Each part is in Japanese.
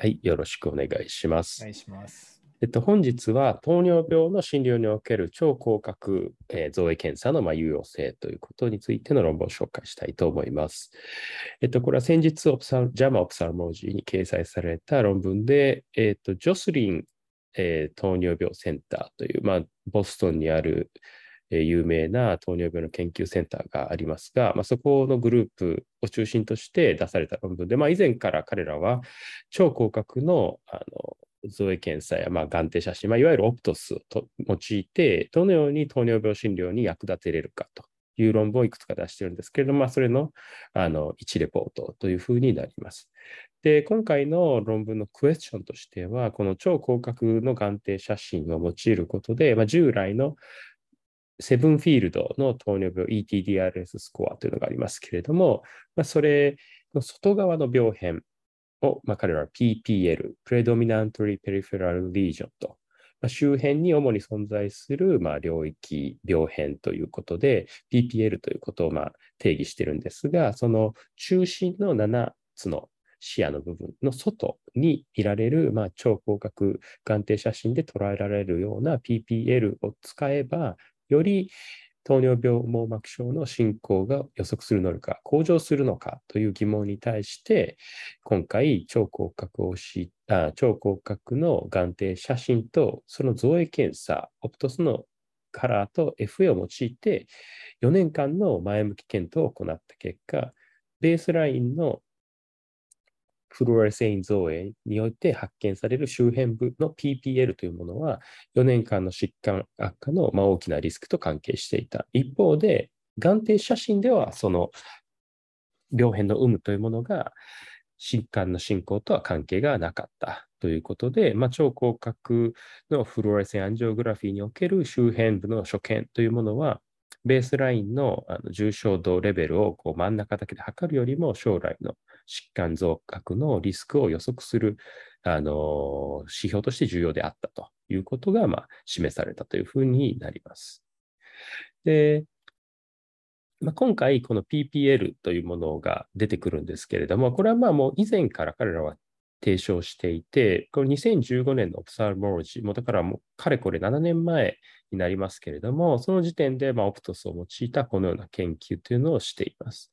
はい、よろしくお願いします。お願いします。えっと、本日は糖尿病の診療における超広角、えー、造影検査のまあ有用性ということについての論文を紹介したいと思います。えっと、これは先日オプサ、ジャマ・オプサルモージーに掲載された論文で、えっと、ジョスリン、えー、糖尿病センターという、まあ、ボストンにある、有名な糖尿病の研究センターがありますが、まあ、そこのグループを中心として出された論文で、まあ、以前から彼らは超広角のあの造影検査や、まあ、眼底写真、まあ、いわゆるオプトスを用いて、どのように糖尿病診療に役立てれるかという論文をいくつか出しているんですけれども、まあ、それのあの1レポートというふうになります。で、今回の論文のクエスチョンとしては、この超広角の眼底写真を用いることで、まあ、従来のセブンフィールドの糖尿病 ETDRS スコアというのがありますけれども、まあ、それの外側の病変を、まあ、彼らは PPL、Predominantly Peripheral Lesion と、まあ、周辺に主に存在する、まあ、領域、病変ということで、PPL ということを、まあ、定義しているんですが、その中心の7つの視野の部分の外に見られる、まあ、超広角眼底写真で捉えられるような PPL を使えば、より糖尿病網膜症の進行が予測する能力が向上するのかという疑問に対して、今回、超広角をしあ超広角の眼底写真と、その造影検査、オプトスのカラーと FA を用いて、4年間の前向き検討を行った結果、ベースラインのフルオレセイン造影において発見される周辺部の PPL というものは、4年間の疾患悪化のま大きなリスクと関係していた。一方で、眼底写真では、その病変の有無というものが、疾患の進行とは関係がなかったということで、まあ、超広角のフルオレセンアンジオグラフィーにおける周辺部の所見というものは、ベースラインのあの重症度レベルをこう真ん中だけで測るよりも将来の疾患増加のリスクを予測するあの指標として重要であったということが、まあ、示されたというふうになります。で、まあ、今回、この PPL というものが出てくるんですけれども、これはまあもう以前から彼らは提唱していて、これ2015年のオプサルモロジー、もだからもうかれこれ7年前になりますけれども、その時点でまオプトスを用いたこのような研究というのをしています。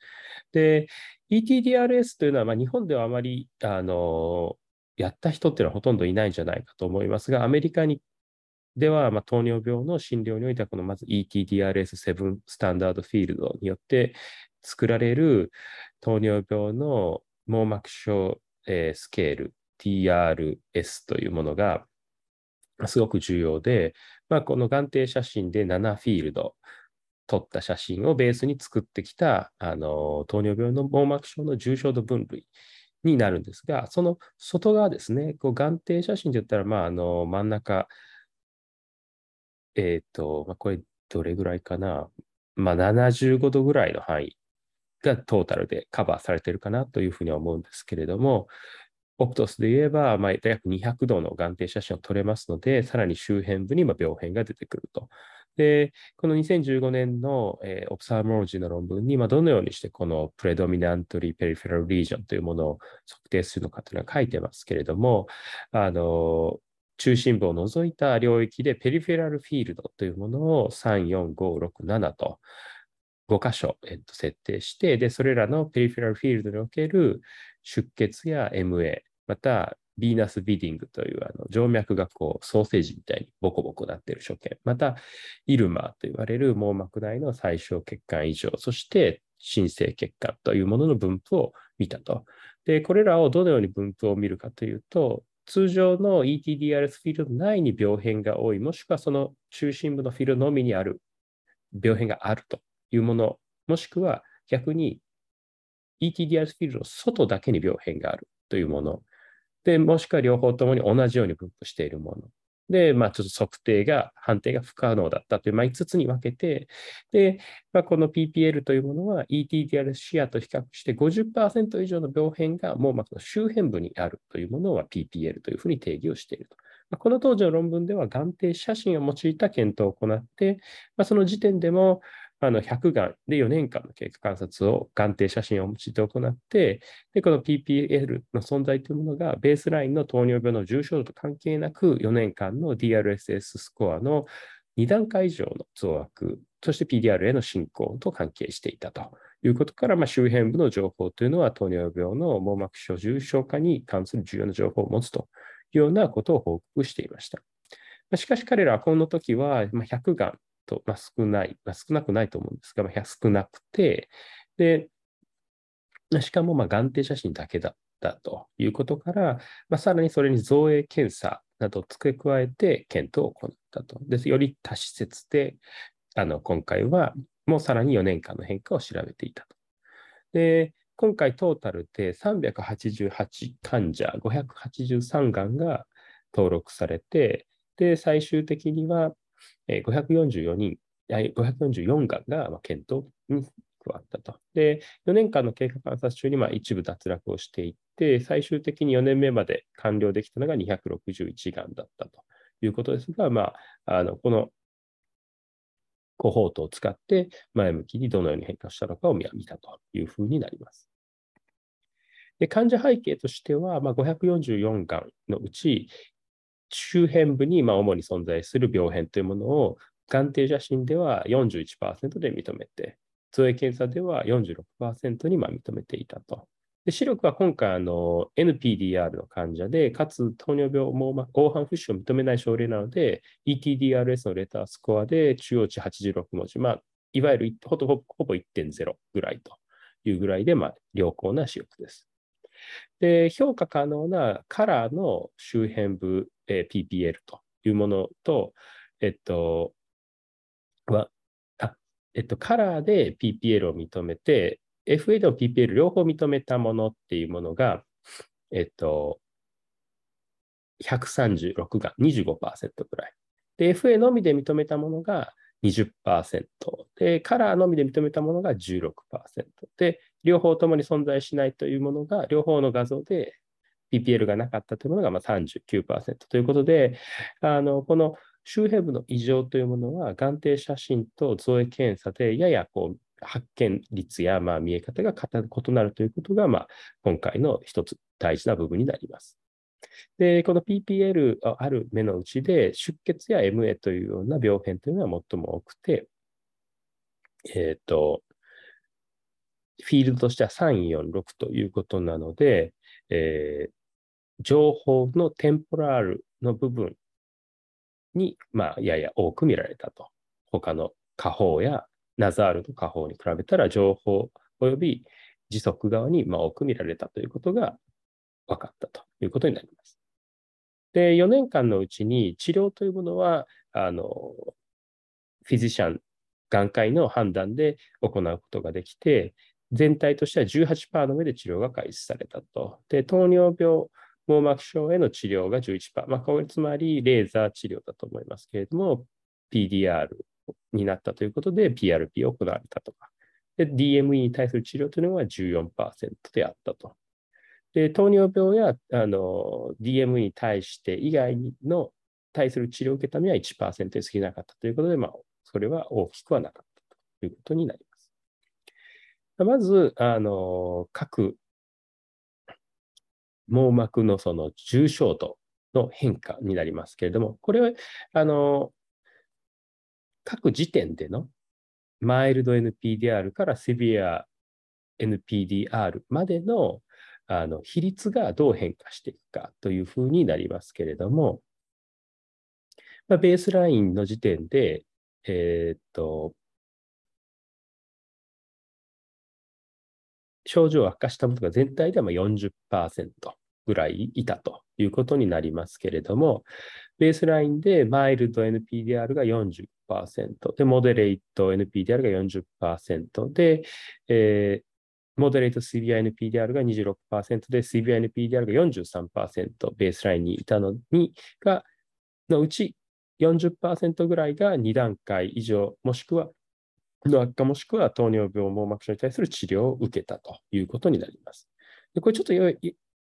で、ETDRS というのはま日本ではあまりあのやった人っていうのはほとんどいないんじゃないかと思いますが、アメリカにでは、ま糖尿病の診療においては、このまず ETDRS7 スタンダードフィールドによって作られる糖尿病の網膜症えー、スケール TRS というものがすごく重要で、まあ、この眼底写真で7フィールド撮った写真をベースに作ってきたあの糖尿病の網膜症の重症度分類になるんですが、その外側ですね、こう眼底写真で言ったら、まあ、あの真ん中、えっ、ー、と、まあ、これどれぐらいかな、まあ、75度ぐらいの範囲がトータルでカバーされてるかなというふうに思うんですけれども、オプトスで言えば、まあ、約200度の眼底写真を撮れますので、さらに周辺部に病変が出てくると。で、この2015年の、えー、オプサーモロジーの論文に、まあ、どのようにしてこのプレドミナントリーペリフェラルリージョンというものを測定するのかというのは書いてますけれども、あの、中心部を除いた領域でペリフェラルフィールドというものを3、4、5、6、7と、5箇所、えっと、設定して、で、それらのペリフェラルフィールドにおける出血や MA、また、ビーナスビディングというあの静脈がこうソーセージみたいにボコボコなっている所見、また、イルマーと言われる網膜内の最小血管異常、そして新生血管というものの分布を見たと。で、これらをどのように分布を見るかというと、通常の ETDRS フィールド内に病変が多い、もしくはその中心部のフィールドのみにある病変があるというもの、もしくは逆に ETDRS フィールドの外だけに病変があるというもの、で、もしくは両方ともに同じように分布しているもの。で、まあ、ちょっと測定が、判定が不可能だったという、まあ、5つに分けて、で、まあ、この PPL というものは ETDR 視野と比較して50%以上の病変が網膜の周辺部にあるというものは PPL というふうに定義をしていると。この当時の論文では眼底写真を用いた検討を行って、まあ、その時点でもあの100がんで4年間の経過観察を眼底写真を用いて行って、でこの PPL の存在というものがベースラインの糖尿病の重症度と関係なく4年間の DRSS スコアの2段階以上の増悪、そして PDR への進行と関係していたということから、まあ、周辺部の情報というのは糖尿病の網膜症重症化に関する重要な情報を持つというようなことを報告していました。しかし彼らはこの時は100がんと、まあ、少ない、まあ、少なくないと思うんですが、まあ、少なくて、で、しかもまあ眼底写真だけだったということから、まあ、さらにそれに造影検査などを付け加えて検討を行ったと。で。より多施設で、あの今回はもうさらに4年間の変化を調べていたと。で、今回トータルで388患者、583がんが登録されて、で、最終的には544人、544がんが検討に加わったと。で、4年間の経過観察中にまあ一部脱落をしていって、最終的に4年目まで完了できたのが261がんだったということですが、まあ、あのこのコホートを使って前向きにどのように変化したのかを見たというふうになります。で患者背景としては、まあ、544がんのうち、周辺部にま主に存在する病変というものを眼底写真では41%で認めて、造影検査では46%にま認めていたと。で視力は今回あの NPDR の患者で、かつ糖尿病網黄斑浮腫を認めない症例なので、ETDRS のレタースコアで中央値86文字、まあ、いわゆるほぼほぼ1.0ぐらいというぐらいで、まあ、良好な視力です。で、評価可能なカラーの周辺部、えー、PPL というものと、えっと、は、あ、えっと、カラーで PPL を認めて、FA と PPL 両方認めたものっていうものが、えっと、136が25%ぐらい。で、FA のみで認めたものが20%。で、カラーのみで認めたものが16%。で、両方ともに存在しないというものが、両方の画像で PPL がなかったというものがまあ39%ということで、あのこの周辺部の異常というものは、眼底写真と造影検査でややこう発見率やまあ見え方が異なるということが、ま、今回の一つ大事な部分になります。で、この PPL ある目のうちで出血や MA というような病変というのは最も多くて、えっ、ー、と、フィールドとしては346ということなので、えー、情報のテンポラールの部分に、まあ、やや多く見られたと。他の下方やナザールの下方に比べたら情報及び時速側にま多く見られたということが分かったということになります。で、4年間のうちに治療というものは、あの、フィジシャン、眼科医の判断で行うことができて、全体としては18%の上で治療が開始されたと。で、糖尿病、網膜症への治療が11%。まあ、これつまりレーザー治療だと思いますけれども、PDR になったということで PRP を行われたとか。で、DME に対する治療というのは14%であったと。で、糖尿病やあの DME に対して以外の対する治療を受けたのは1%で過ぎなかったということで、まあ、それは大きくはなかったということになります。まず、あの、各網膜のその重症度の変化になりますけれども、これは、あの、各時点でのマイルド NPDR からセビア NPDR までのあの比率がどう変化していくかというふうになりますけれども、まあ、ベースラインの時点で、えー、っと、症状悪化したものが全体では40%ぐらいいたということになりますけれども、ベースラインでマイルド NPDR が40%、で、モデレイト NPDR が40%で、えー、モデレート CBINPDR が26%で、CBINPDR が43%ベースラインにいたのに、が、のうち40%ぐらいが2段階以上、もしくはの悪化もしくは糖尿病網膜症に対する治療を受けたということになります。でこれちょっと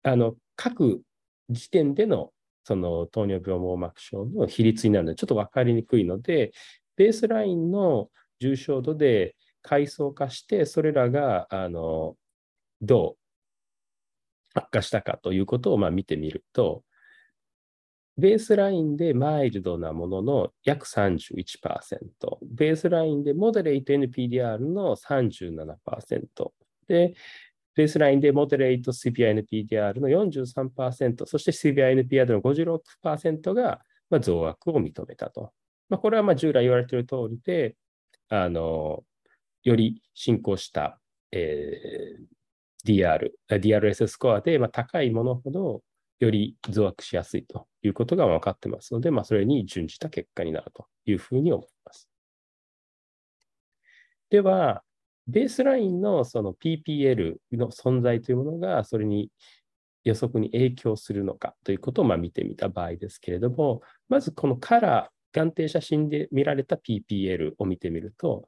あの各時点でのその糖尿病網膜症の比率になるので、ちょっと分かりにくいので、ベースラインの重症度で階層化して、それらがあのどう悪化したかということをまあ見てみると、ベースラインでマイルドなものの約31%、ベースラインでモデレート NPDR の37%、で、ベースラインでモデレート CPINPDR の43%、そして CPINPDR の56%がまあ増悪を認めたと。まあ、これはまあ従来言われている通りで、あのより進行した、えー、DR、DRS スコアでまあ高いものほどより増悪しやすいということが分かってますので、まあ、それに準じた結果になるというふうに思います。では、ベースラインのその PPL の存在というものが、それに予測に影響するのかということをま見てみた場合ですけれども、まずこのカラー、眼底写真で見られた PPL を見てみると、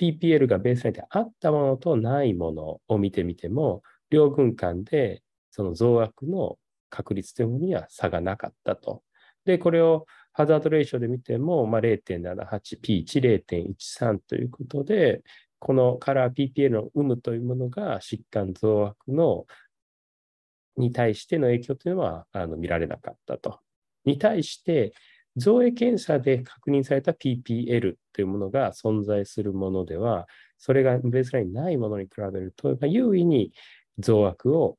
PPL がベースラインであったものとないものを見てみても、両軍間でその増悪の確率というものには差がなかったと。で、これをハザードレーションで見ても、まあ、0.78、P1、0.13ということで、このカラー PPL の有無というものが疾患増悪のに対しての影響というのはあの見られなかったと。に対して、造影検査で確認された PPL というものが存在するものでは、それがベースラインないものに比べると、優位に増悪を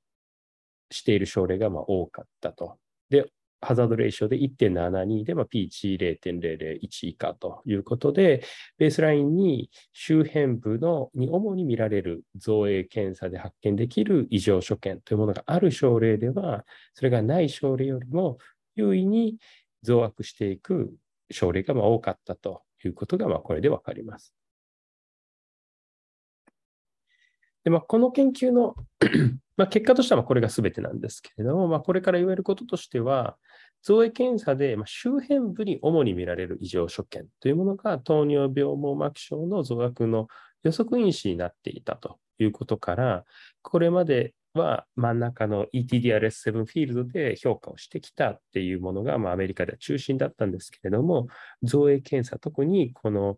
している症例がま多かったと。で、ハザードレーションで1.72で、ま P1.001 以下ということで、ベースラインに周辺部のに主に見られる造影検査で発見できる異常所見というものがある症例では、それがない症例よりも優位に増悪していく症例がま多かったということがまこれでわかります。でまあ、この研究の まあ、結果としてはこれが全てなんですけれども、まあ、これから言えることとしては、造影検査で周辺部に主に見られる異常所見というものが糖尿病網膜症の増悪の予測因子になっていたということから、これまでは真ん中の ETDRS7 フィールドで評価をしてきたっていうものが、まあ、アメリカでは中心だったんですけれども、造影検査、特にこの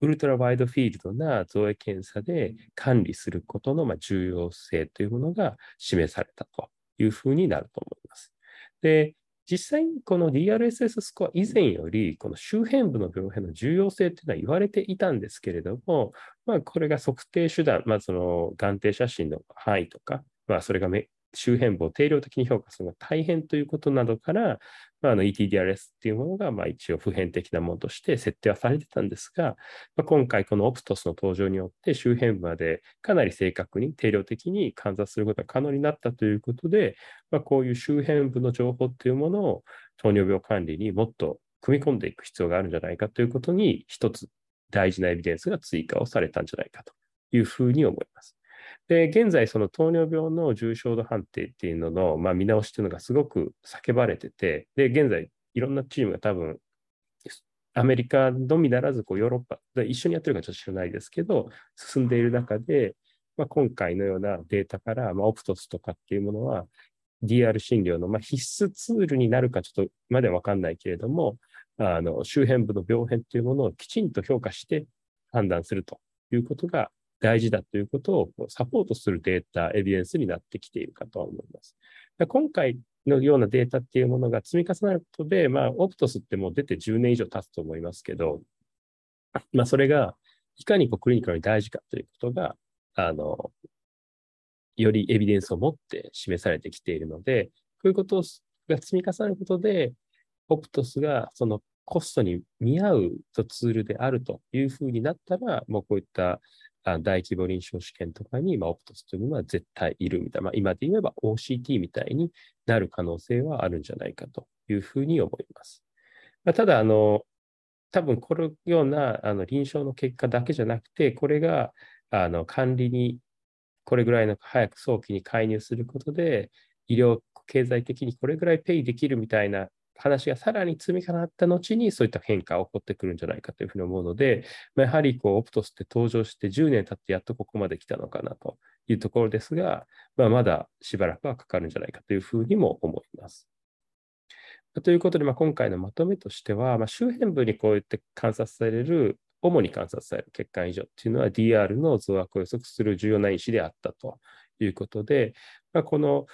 ウルトラワイドフィールドな造影検査で管理することの重要性というものが示されたというふうになると思います。で、実際にこの DRSS スコア以前より、この周辺部の病変の重要性というのは言われていたんですけれども、まあ、これが測定手段、まあ、その眼底写真の範囲とか、まあ、それが周辺部を定量的に評価するのが大変ということなどから、まあ、あの ETDRS っていうものがまあ一応普遍的なものとして設定はされてたんですが、まあ、今回このオプトスの登場によって周辺部までかなり正確に定量的に観察することが可能になったということで、まあ、こういう周辺部の情報っていうものを糖尿病管理にもっと組み込んでいく必要があるんじゃないかということに一つ大事なエビデンスが追加をされたんじゃないかというふうに思います。で、現在、その糖尿病の重症度判定っていうのの、まあ、見直しっていうのがすごく叫ばれてて、で、現在、いろんなチームが多分、アメリカのみならずこうヨーロッパ、一緒にやってるかちょっと知らないですけど、進んでいる中で、まあ、今回のようなデータから、まあ、オプトスとかっていうものは、DR 診療のまあ必須ツールになるかちょっとまではわかんないけれども、あの周辺部の病変というものをきちんと評価して判断するということが大事だということをサポートするデータ、エビデンスになってきているかと思います。今回のようなデータっていうものが積み重なることで、まあ、オプトスってもう出て10年以上経つと思いますけど、まあ、それがいかにこうクリニカルに大事かということが、あの、よりエビデンスを持って示されてきているので、こういうことが積み重なることで、オプトスがそのコストに見合うツールであるというふうになったら、もうこういったあ大規模臨床試験とかに、まあ、オプトスというのは絶対いるみたいな、まあ、今で言えば OCT みたいになる可能性はあるんじゃないかというふうに思います。まあ、ただ、あの、多分このようなあの臨床の結果だけじゃなくて、これがあの管理にこれぐらいの早く早期に介入することで、医療経済的にこれぐらいペイできるみたいな話がさらに積み重なった後にそういった変化が起こってくるんじゃないかというふうに思うので、まあ、やはりこうオプトスって登場して10年経ってやっとここまで来たのかなというところですが、まあ、まだしばらくはかかるんじゃないかというふうにも思います。ということで、まあ、今回のまとめとしては、まあ、周辺部にこうやって観察される主に観察される血管異常っていうのは DR の増悪を予測する重要な因子であったということで、まあ、この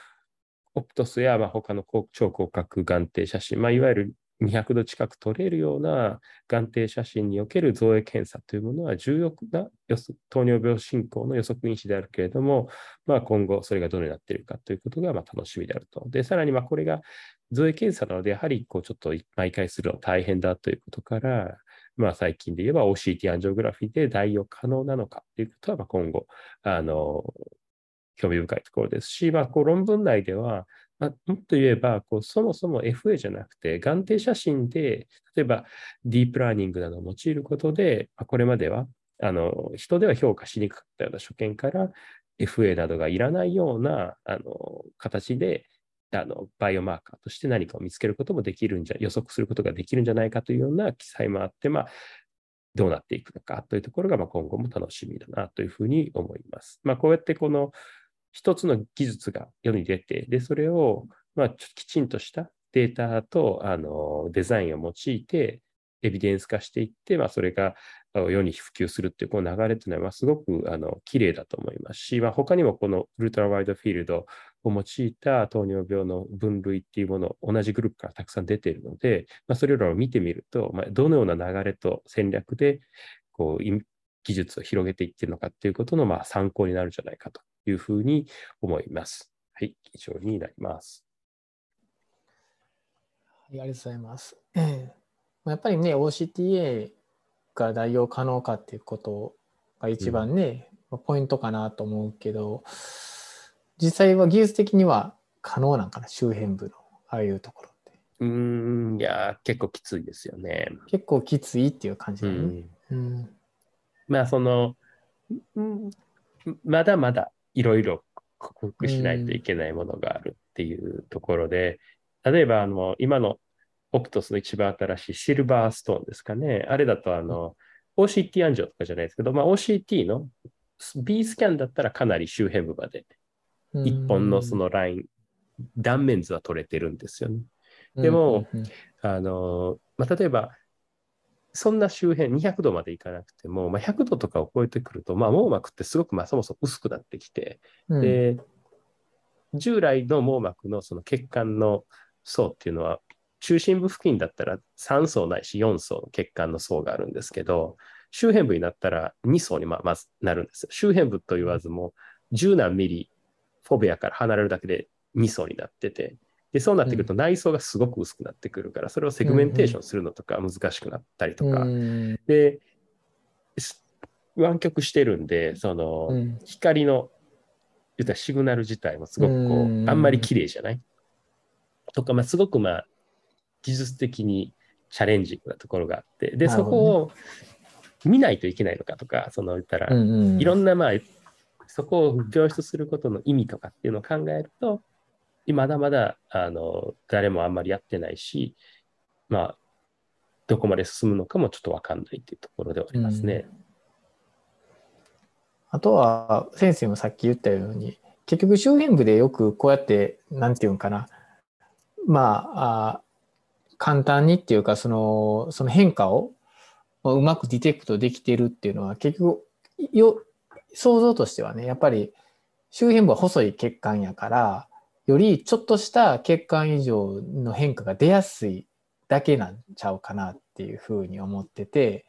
オプトスやまあ他の超広角眼底写真、まあ、いわゆる200度近く取れるような眼底写真における造影検査というものは重要な糖尿病進行の予測因子であるけれども、まあ、今後それがどのようになっているかということがま楽しみであると。で、さらにまこれが造影検査なので、やはりこうちょっと毎回するの大変だということから、まあ、最近で言えば OCT アンジオグラフィーで代用可能なのかということは、ま、今後、あの、興味深いところですし、まあ、こう論文内では、まあ、もっと言えばこう、そもそも FA じゃなくて、眼底写真で、例えばディープラーニングなどを用いることで、まあ、これまではあの人では評価しにくかったような所見から、FA などがいらないようなあの形であのバイオマーカーとして何かを見つけることもできるんじゃ、予測することができるんじゃないかというような記載もあって、まあ、どうなっていくのかというところが、まあ、今後も楽しみだなというふうに思います。まあ、こうやってこの一つの技術が世に出て、で、それを、まあ、きちんとしたデータとあのデザインを用いて、エビデンス化していって、まあ、それが世に普及するっていうこの流れというのは、すごくあの綺麗だと思いますし、まあ、他にもこのウルトラワイドフィールドを用いた糖尿病の分類っていうもの、同じグループからたくさん出ているので、まあ、それらを見てみると、まあ、どのような流れと戦略でこう技術を広げていってるのかっていうことのまあ参考になるんじゃないかと。いうふうに思います。はい、以上になります。はい、ありがとうございます。えーやっぱりね OCTA が代用可能かっていうことが一番ね、うん、ポイントかなと思うけど実際は技術的には可能なんかな周辺部のああいうところってうんいや結構きついですよね結構きついっていう感じだね、うん、うん、まあその、うん、まだまだいろいろ克服しないといけないものがあるっていうところで、例えばあの今のオプトスの一番新しいシルバーストーンですかね。あれだとあの、OCT アンジョとかじゃないですけど、まあ、OCT の B スキャンだったらかなり周辺部まで一本のそのライン、断面図は取れてるんですよね。でも、あの、まあ、例えば、そんな周辺200度までいかなくても、まあ、100度とかを超えてくると、まあ、網膜ってすごくまあそもそも薄くなってきて、うん、で、従来の網膜のその血管の層っていうのは中心部付近だったら3層ないし4層の血管の層があるんですけど、周辺部になったら2層にままずなるんですよ。周辺部と言わずも、10何ミリフォベアから離れるだけで2層になってて、でそうなってくると内装がすごく薄くなってくるから、それをセグメンテーションするのとか難しくなったりとか、で、湾曲してるんで、その、光の、言ったらシグナル自体もすごくこう、あんまり綺麗じゃない？とか、まあ、すごくまあ、技術的にチャレンジングなところがあって、で、そこを見ないといけないのかとか、その言ったら、いろんな、まあ、そこを描出することの意味とかっていうのを考えると、まだまだあの誰もあんまりやってないし、まあ、どこまで進むのかもちょっと分かんないっていうところではありますね。うん、あとは、先生もさっき言ったように、結局周辺部でよくこうやって、なんていうのかな、まあ、簡単にっていうかそのその変化をうまくディテクトできてるっていうのは結局よ想像としてはねやっぱり周辺部は細い血管やからよりちょっとした血管異常の変化が出やすいだけなんちゃうかなっていうふうに思ってて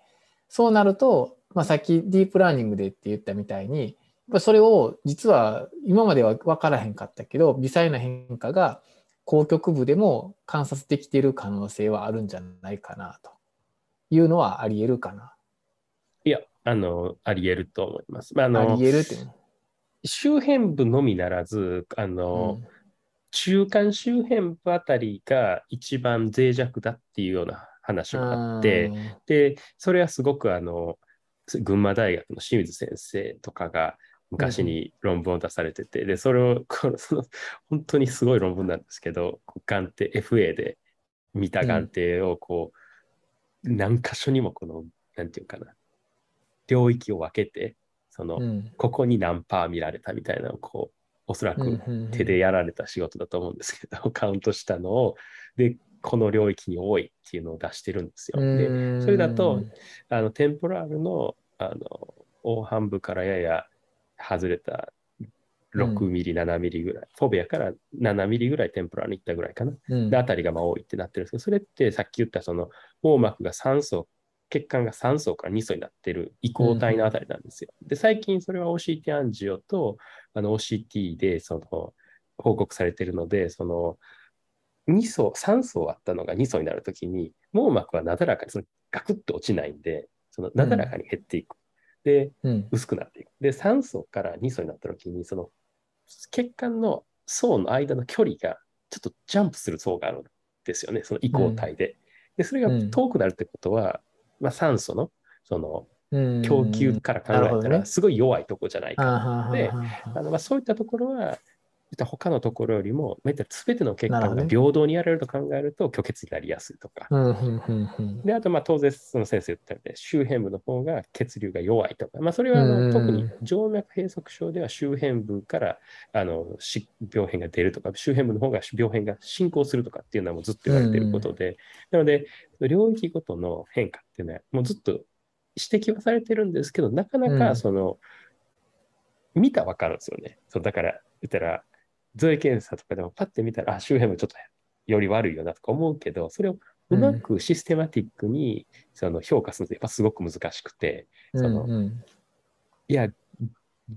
そうなると、まあ、さっきディープラーニングでって言ったみたいにそれを実は今までは分からへんかったけど微細な変化が高局部でも観察できている可能性はあるんじゃないかなというのはあり得るかな。いや、あの、あり得ると思います。まあ、あのあり得るって。周辺部のみならず、あの、うん、中間周辺部あたりが一番脆弱だっていうような話があって、で、それはすごくあの、群馬大学の清水先生とかが、昔に論文を出されてて、で、それを、このその本当にすごい論文なんですけど、眼底、FA で見た眼底をこう、うん、何箇所にもこの、なんていうかな、領域を分けて、その、うん、ここに何パー見られたみたいなのをこう、おそらく手でやられた仕事だと思うんですけど、カウントしたのを、で、この領域に多いっていうのを出してるんですよ。で、それだと、あのテンポラールのあの大半部からやや外れた6ミリ、7ミリぐらい、フォベアから7ミリぐらいテンポラーに行ったぐらいかな。うんで、あたりがまあ多いってなってるんですけど、それってさっき言ったその網膜が3層、血管が3層から2層になってる移行体のあたりなんですよ。で、最近それは OCT アンジオとあの OCT でその報告されてるので、その2層、3層あったのが2層になるときに、網膜はなだらかにそのガクッと落ちないんで、そのなだらかに減っていく。で、うん薄くなっていく。で、3層から2層になったときに、その血管の層の間の距離がちょっとジャンプする層があるんですよね、その移行体で。で、それがうん遠くなるってことは、まあ、酸素のそのうん供給から考えたらすごい弱いとこじゃないか。あーはーはーであのまあそういったところは、他のところよりも、まあ、すべての血管が平等にやられると考えると、虚血になりやすいとか。ーうんうんうんうん。で、あと、まあ、当然、その先生言ったように、周辺部の方が血流が弱いとか、まあ、それはあのうん特に静脈閉塞症では周辺部からあのし病変が出るとか、周辺部の方が病変が進行するとかっていうのはもうずっと言われていることで、なので、領域ごとの変化っていうのは、もうずっと指摘はされてるんですけど、なかなうん。かその、見たらわかるんですよね。そうだから、言ったら、造影検査とかでもパッて見たら、あ、周辺部ちょっとより悪いよなとか思うけど、それをうまくシステマティックにその評価するとやっぱすごく難しくて、そのうん。うんいや、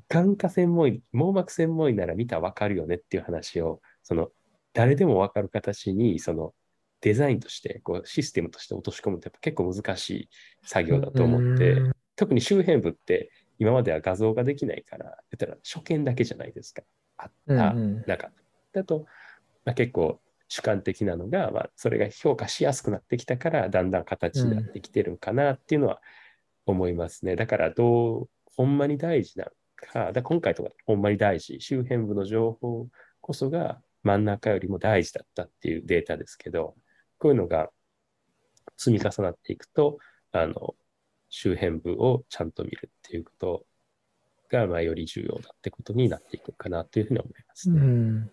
眼科専門医、網膜専門医なら見たらわかるよねっていう話を、その誰でもわかる形に、そのデザインとして、こうシステムとして落とし込むってやっぱ結構難しい作業だと思って、うん。特に周辺部って今までは画像ができないから、言ったら初見だけじゃないですか。あった、うんうんなかった。だと、まあ、結構主観的なのが、まあ、それが評価しやすくなってきたから、だんだん形になってきてるんかなっていうのは思いますね。だから、どう、ほんまに大事なのか、だ今回とかほんまに大事、周辺部の情報こそが真ん中よりも大事だったっていうデータですけど、こういうのが積み重なっていくと、あの、周辺部をちゃんと見るっていうことが、まあ、より重要だってことになっていくかなというふうに思いますうね。ん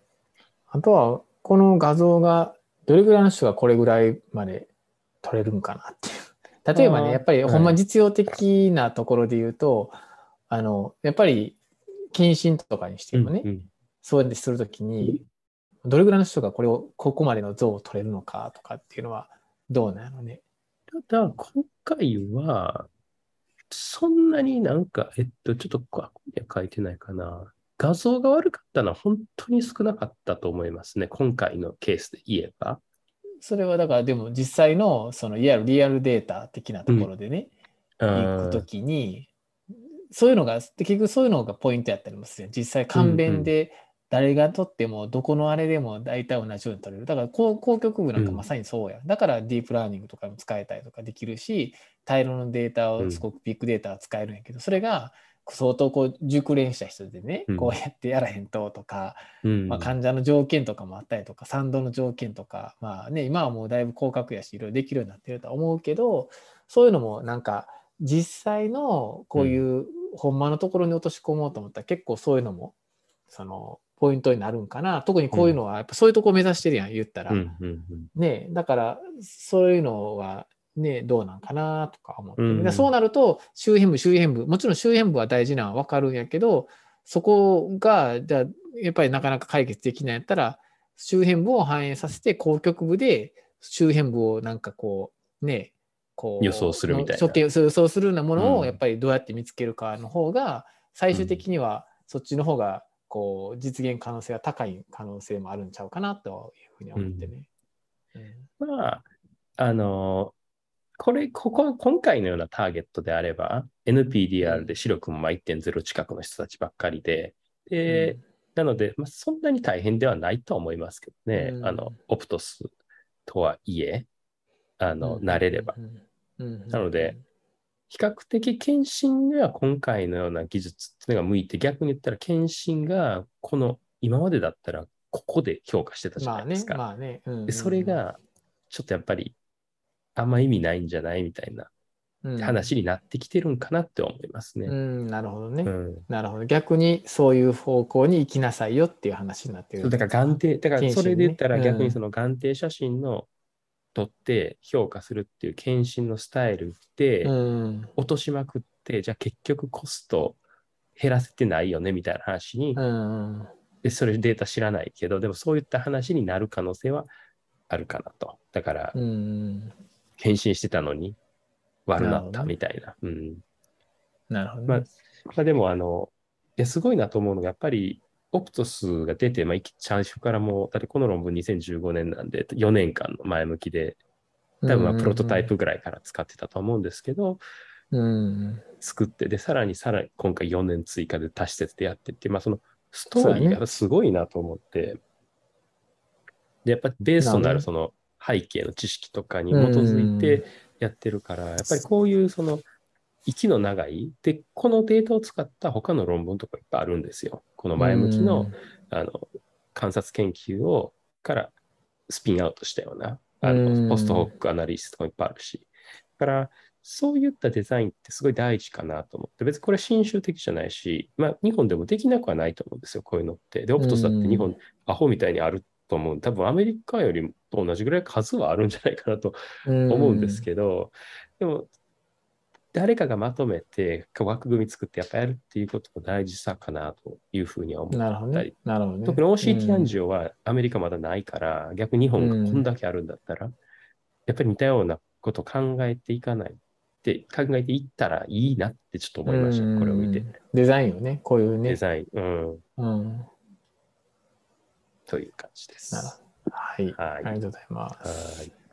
あとは、この画像がどれぐらいの人がこれぐらいまで撮れるんかなっていう。例えばね、やっぱりはいほんま実用的なところで言うと、あの、やっぱり検診とかにしてもね、うんうんそうやってするときに、どれぐらいの人がこれを、ここまでの像を撮れるのかとかっていうのはどうなのね？ただ、今回は、そんなになんか、えっと、ちょっと、ここには書いてないかな。画像が悪かったのは本当に少なかったと思いますね。今回のケースで言えば。それはだからでも実際のそのいわゆるリアルデータ的なところでね、行くときに、そういうのが、結局そういうのがポイントやったりもする実際簡便で誰が撮ってもどこのあれでも大体同じように撮れる。だから公公局部なんかまさにそうや。だからディープラーニングとかも使えたりとかできるし、大量のデータをすごくビッグデータは使えるんやけど、それが相当こう熟練した人でね、うん。こうやってやらへんととか、うん。まあ、患者の条件とかもあったりとか、賛同の条件とか、まあね、今はもうだいぶ広角やし、いろいろできるようになってるとは思うけど、そういうのもなんか、実際のこういう、ほんまのところに落とし込もうと思ったら、結構そういうのも、その、ポイントになるんかな。特にこういうのは、やっぱそういうとこを目指してるやん、言ったら。うんうんうん。ねだから、そういうのは、ね、どうなんかなとか思って。る、うん。でそうなると、周辺部、周辺部、もちろん周辺部は大事なのは分かるんやけど、そこが、じゃあ、やっぱりなかなか解決できないんやったら、周辺部を反映させて、公局部で周辺部をなんかこう、ね、こう、予想するみたいな。予想するようなものうん。をやっぱりどうやって見つけるかの方が、最終的にはそっちの方が、こう、実現可能性が高い可能性もあるんちゃうかなというふうに思ってね。うん。まあ、あの、これ、ここ、今回のようなターゲットであれば、NPDR で視力もまあ1.0近くの人たちばっかりで、で、なので、まあ、そんなに大変ではないとは思いますけどね、うん。あの、オプトスとはいえ、あの、慣れれば。。うん。うん。なので、比較的検診には今回のような技術っていうのが向いて、逆に言ったら検診がこの今までだったらここで評価してたじゃないです、か。まあね。うんうんでそれ、がちょっとやっぱりあんま意味ないんじゃないみたいなうん話になってきてるんかなって思いますね。うん、なるほどね。うんなるほど。逆にそういう方向に行きなさいよっていう話になってる。だから眼底、だからそれで言ったらうん逆にその眼底写真の取って評価するっていう検診のスタイルでうん。落としまくって、じゃあ結局コスト減らせてないよねみたいな話に、うん。でそれデータ知らないけど、でもそういった話になる可能性はあるかなと。だから、うん。検診してたのに悪なったなるほどねみたいな。うんなるほどね。まあまあ、でも、あの、いや、すごいなと思うのが、やっぱり、オプトスが出て、まあ、いき最初からもう、だってこの論文2015年なんで、4年間の前向きで、多分まあプロトタイプぐらいから使ってたと思うんですけど、うん。作って、で、さらにさらに今回4年追加で足し説でやってって、まあ、そのストーリーがすごいなと思って、で、やっぱりベースとなるその背景の知識とかに基づいてやってるから、やっぱりこういうその息の長い、で、このデータを使った他の論文とかいっぱいあるんですよ。この前向きの、あの観察研究をからスピンアウトしたようなあうんのポストホックアナリシスとかもいっぱいあるし。だから、そういったデザインってすごい大事かなと思って、別にこれ新種的じゃないし、まあ日本でもできなくはないと思うんですよ、こういうのって。で、オプトスだって日本、アホみたいにあると思う。多分アメリカよりと同じぐらい数はあるんじゃないかなと思うんですけど、でも、誰かがまとめて枠組み作ってやっぱやるっていうことの大事さかなというふうには思う。なるほどね。なるほどね。特に OCT アンジオはアメリカまだないから、逆に日本がこんだけあるんだったら、やっぱり似たようなことを考えていかないって、考えていったらいいなってちょっと思いました、うんこれを見て。デザインをね、こういうね。デザイン、うん、うん。という感じです。はい。はいありがとうございます。はい